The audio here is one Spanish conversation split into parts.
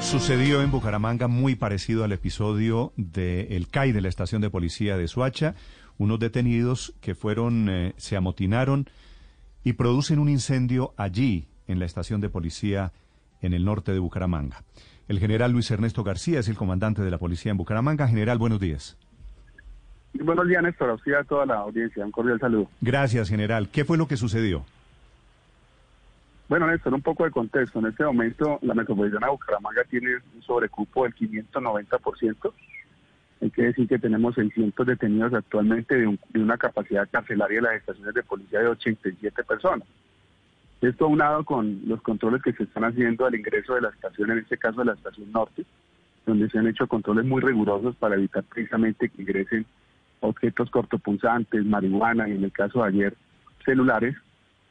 Sucedió en Bucaramanga muy parecido al episodio del CAI de la estación de policía de Suacha. Unos detenidos que fueron, eh, se amotinaron y producen un incendio allí, en la estación de policía en el norte de Bucaramanga. El general Luis Ernesto García es el comandante de la policía en Bucaramanga. General, buenos días. Buenos días, Néstor. A a toda la audiencia. Un cordial saludo. Gracias, general. ¿Qué fue lo que sucedió? Bueno, Néstor, un poco de contexto. En este momento, la metropolitana de Bucaramanga tiene un sobrecupo del 590%. Hay que decir que tenemos 600 detenidos actualmente de, una capacidad carcelaria de las estaciones de policía de 87 personas. Esto aunado con los controles que se están haciendo al ingreso de la estación, en este caso de la estación norte, donde se han hecho controles muy rigurosos para evitar precisamente que ingresen objetos cortopunzantes, marihuana y en el caso de ayer celulares,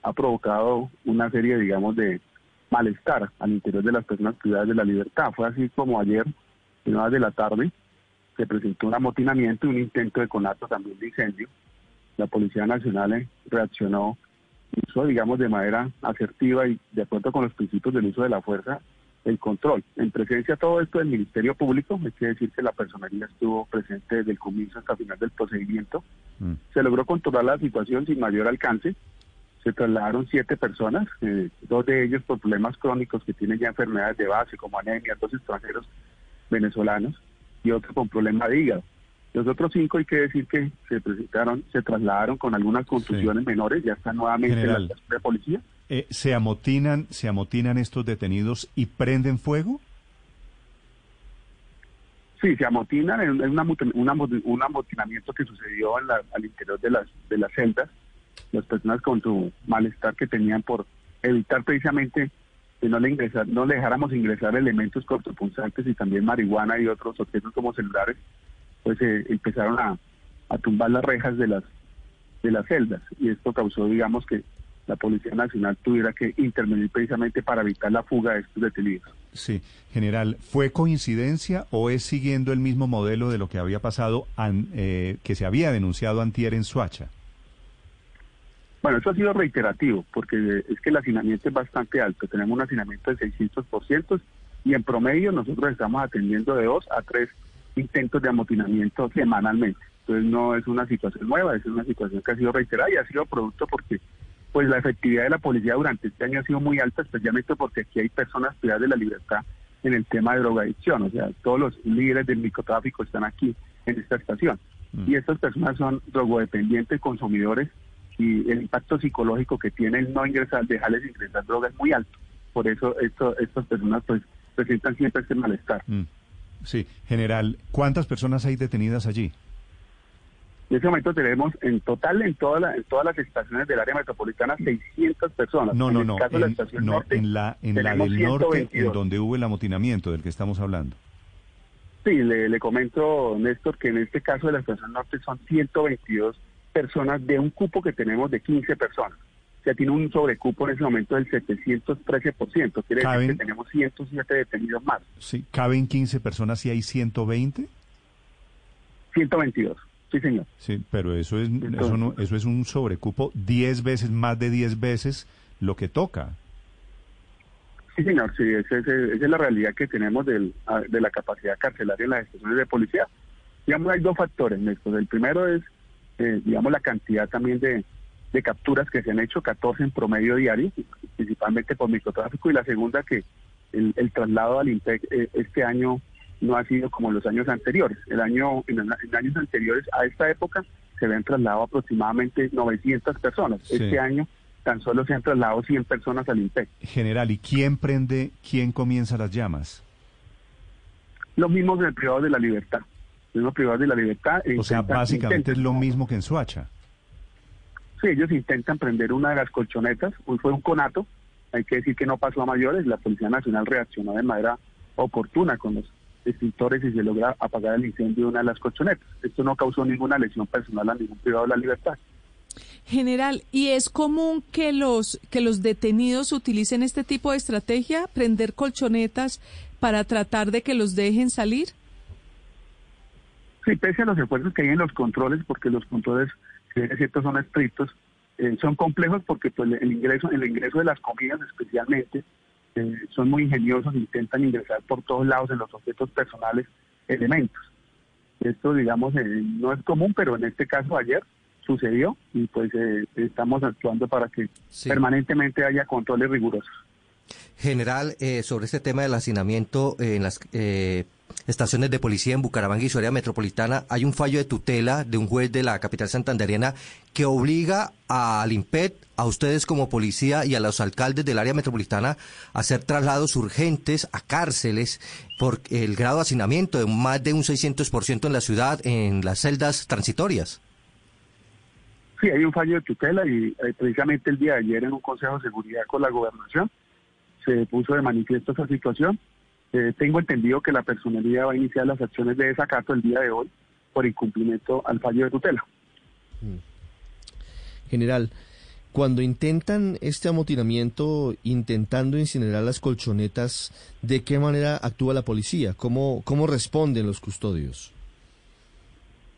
ha provocado una serie, digamos, de malestar al interior de las personas privadas de la libertad. Fue así como ayer, en horas de la tarde, se presentó un amotinamiento y un intento de conato también de incendio. La Policía Nacional eh, reaccionó, hizo, digamos, de manera asertiva y de acuerdo con los principios del uso de la fuerza, el control. En presencia de todo esto del Ministerio Público, hay que decir que la personalidad estuvo presente desde el comienzo hasta el final del procedimiento. Mm. Se logró controlar la situación sin mayor alcance se trasladaron siete personas, eh, dos de ellos por problemas crónicos que tienen ya enfermedades de base como anemia, dos extranjeros venezolanos y otro con problemas de hígado. Los otros cinco hay que decir que se presentaron, se trasladaron con algunas contusiones menores, ya están nuevamente en la de policía. Eh, ¿Se amotinan, se amotinan estos detenidos y prenden fuego? Sí, se amotinan, es un amotinamiento que sucedió al interior de las, de las celdas las personas con su malestar que tenían por evitar precisamente que no le ingresar, no le dejáramos ingresar elementos cortopunzantes y también marihuana y otros objetos como celulares, pues eh, empezaron a, tumbar las rejas de las de las celdas y esto causó, digamos, que la Policía Nacional tuviera que intervenir precisamente para evitar la fuga de estos detenidos. Sí, general, ¿fue coincidencia o es siguiendo el mismo modelo de lo que había pasado, eh, que se había denunciado antier en Suacha? Bueno, eso ha sido reiterativo, porque es que el hacinamiento es bastante alto. Tenemos un hacinamiento de 600% y en promedio nosotros estamos atendiendo de dos a tres intentos de amotinamiento semanalmente. Entonces no es una situación nueva, es una situación que ha sido reiterada y ha sido producto porque pues la efectividad de la policía durante este año ha sido muy alta, especialmente porque aquí hay personas privadas de la libertad en el tema de drogadicción. O sea, todos los líderes del microtráfico están aquí en esta estación. Mm. Y estas personas son drogodependientes, consumidores y el impacto psicológico que tiene el no ingresar, dejarles ingresar drogas es muy alto. Por eso esto, estas personas pues presentan siempre este malestar. Mm. Sí, general, ¿cuántas personas hay detenidas allí? En este momento tenemos en total en, toda en todas las estaciones del área metropolitana 600 personas. No, no, no, en, la, en la, en la del norte, en donde hubo el amotinamiento del que estamos hablando. Sí, le, le comento, Néstor, que en este caso de la estación norte son 122 personas de un cupo que tenemos de 15 personas. O sea, tiene un sobrecupo en ese momento del 713%. Quiere decir que tenemos 107 detenidos más. Sí, ¿caben 15 personas y hay 120? 122, sí señor. Sí, pero eso es, eso, eso es un sobrecupo 10 veces, más de 10 veces lo que toca. Sí, señor, sí, esa, es la realidad que tenemos del, de la capacidad carcelaria en las estaciones de policía. Digamos, hay dos factores, Néstor. El primero es eh, digamos, la cantidad también de, capturas que se han hecho, 14 en promedio diario, principalmente por microtráfico, y la segunda que el, traslado al INPEC eh, este año no ha sido como en los años anteriores. El año, en, años anteriores a esta época se habían trasladado aproximadamente 900 personas. Este año tan solo se han trasladado 100 personas al INPEC. General, ¿y quién prende, quién comienza las llamas? Los mismos del privado de la libertad privados de la libertad. E o sea, básicamente es lo mismo que en Suacha. Sí, ellos intentan prender una de las colchonetas, hoy fue un conato, hay que decir que no pasó a mayores, la Policía Nacional reaccionó de manera oportuna con los extintores y se logra apagar el incendio de una de las colchonetas. Esto no causó ninguna lesión personal a ningún privado de la libertad. General, ¿y es común que los que los detenidos utilicen este tipo de estrategia, prender colchonetas para tratar de que los dejen salir? Sí, pese a los esfuerzos que hay en los controles, porque los controles, si es cierto, son estrictos, eh, son complejos porque pues el ingreso, el ingreso de las comidas especialmente, eh, son muy ingeniosos, intentan ingresar por todos lados en los objetos personales elementos. Esto, digamos, eh, no es común, pero en este caso ayer sucedió y pues eh, estamos actuando para que permanentemente haya controles rigurosos. General, sobre este tema del hacinamiento en las estaciones de policía en Bucaramanga y su área metropolitana, hay un fallo de tutela de un juez de la capital santanderiana que obliga al IMPET, a ustedes como policía y a los alcaldes del área metropolitana a hacer traslados urgentes a cárceles por el grado de hacinamiento de más de un 600% en la ciudad en las celdas transitorias. Sí, hay un fallo de tutela y eh, precisamente el día de ayer en un Consejo de Seguridad con la Gobernación se puso de manifiesto esa situación eh, tengo entendido que la personería va a iniciar las acciones de desacato el día de hoy por incumplimiento al fallo de tutela. Mm. General, cuando intentan este amotinamiento, intentando incinerar las colchonetas, ¿de qué manera actúa la policía? ¿Cómo, cómo responden los custodios?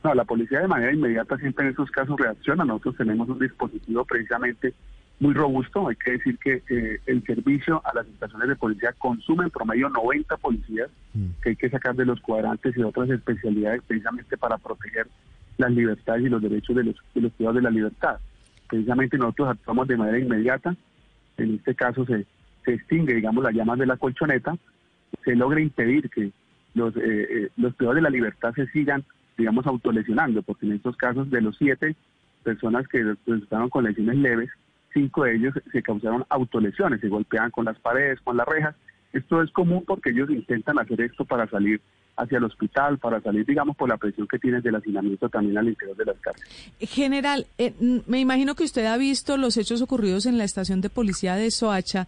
No, la policía de manera inmediata siempre en esos casos reacciona. Nosotros tenemos un dispositivo precisamente muy robusto. Hay que decir que eh, el servicio a las estaciones de policía consume en promedio 90 policías mm. que hay que sacar de los cuadrantes y de otras especialidades precisamente para proteger las libertades y los derechos de los, de los privados de la libertad. Precisamente nosotros actuamos de manera inmediata. En este caso se, se extingue, digamos, las llamas de la colchoneta. Se logra impedir que los, eh, eh, los privados de la libertad se sigan, digamos, autolesionando, porque en estos casos de los siete personas que resultaron con lesiones leves, cinco de ellos se causaron autolesiones, se golpeaban con las paredes, con las rejas. Esto es común porque ellos intentan hacer esto para salir hacia el hospital, para salir, digamos, por la presión que tienen del hacinamiento también al interior de las cárceles. General, eh, me imagino que usted ha visto los hechos ocurridos en la estación de policía de Soacha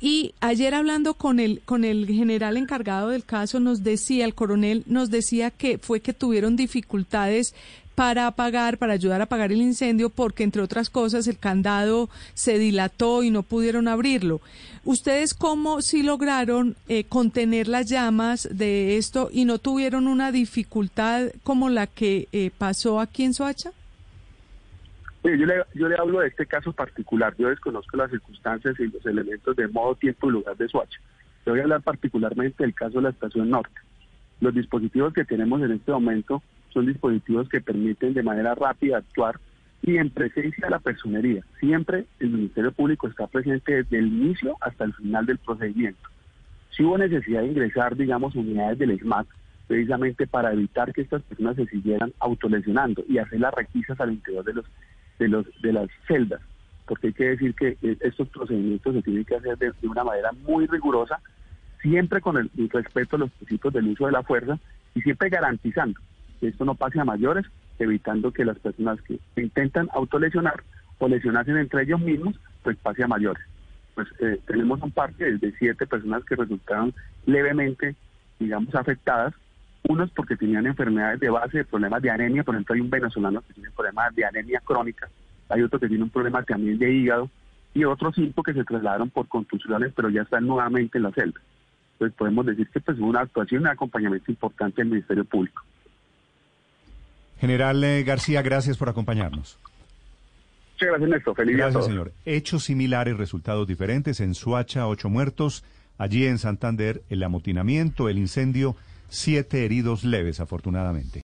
y ayer hablando con el, con el general encargado del caso nos decía, el coronel nos decía que fue que tuvieron dificultades para apagar, para ayudar a apagar el incendio, porque entre otras cosas el candado se dilató y no pudieron abrirlo. ¿Ustedes cómo sí lograron eh, contener las llamas de esto y no tuvieron una dificultad como la que eh, pasó aquí en Soacha? yo, le, yo le hablo de este caso particular. Yo desconozco las circunstancias y los elementos de modo, tiempo y lugar de Soacha. Yo voy a hablar particularmente del caso de la estación norte. Los dispositivos que tenemos en este momento son dispositivos que permiten de manera rápida actuar y en presencia de la personería. Siempre el Ministerio Público está presente desde el inicio hasta el final del procedimiento. Si hubo necesidad de ingresar, digamos, unidades del SMAT, precisamente para evitar que estas personas se siguieran autolesionando y hacer las requisas al interior de los de los de las celdas, porque hay que decir que eh, estos procedimientos se tienen que hacer de, una manera muy rigurosa, siempre con el, el respeto a los principios del uso de la fuerza y siempre garantizando que esto no pase a mayores, evitando que las personas que intentan autolesionar o lesionarse entre ellos mismos, pues pase a mayores. Pues eh, tenemos un parque de siete personas que resultaron levemente, digamos, afectadas, unos porque tenían enfermedades de base, problemas de anemia, por ejemplo hay un venezolano que tiene problemas de anemia crónica, hay otro que tiene un problema también de hígado, y otros cinco que se trasladaron por contusiones, pero ya están nuevamente en la celda. Entonces podemos decir que pues, una actuación y un acompañamiento importante del Ministerio Público. General eh, García, gracias por acompañarnos. Muchas gracias, Néstor. Feliz Gracias, señor. Hechos similares, resultados diferentes. En Suacha, ocho muertos. Allí en Santander, el amotinamiento, el incendio, siete heridos leves, afortunadamente.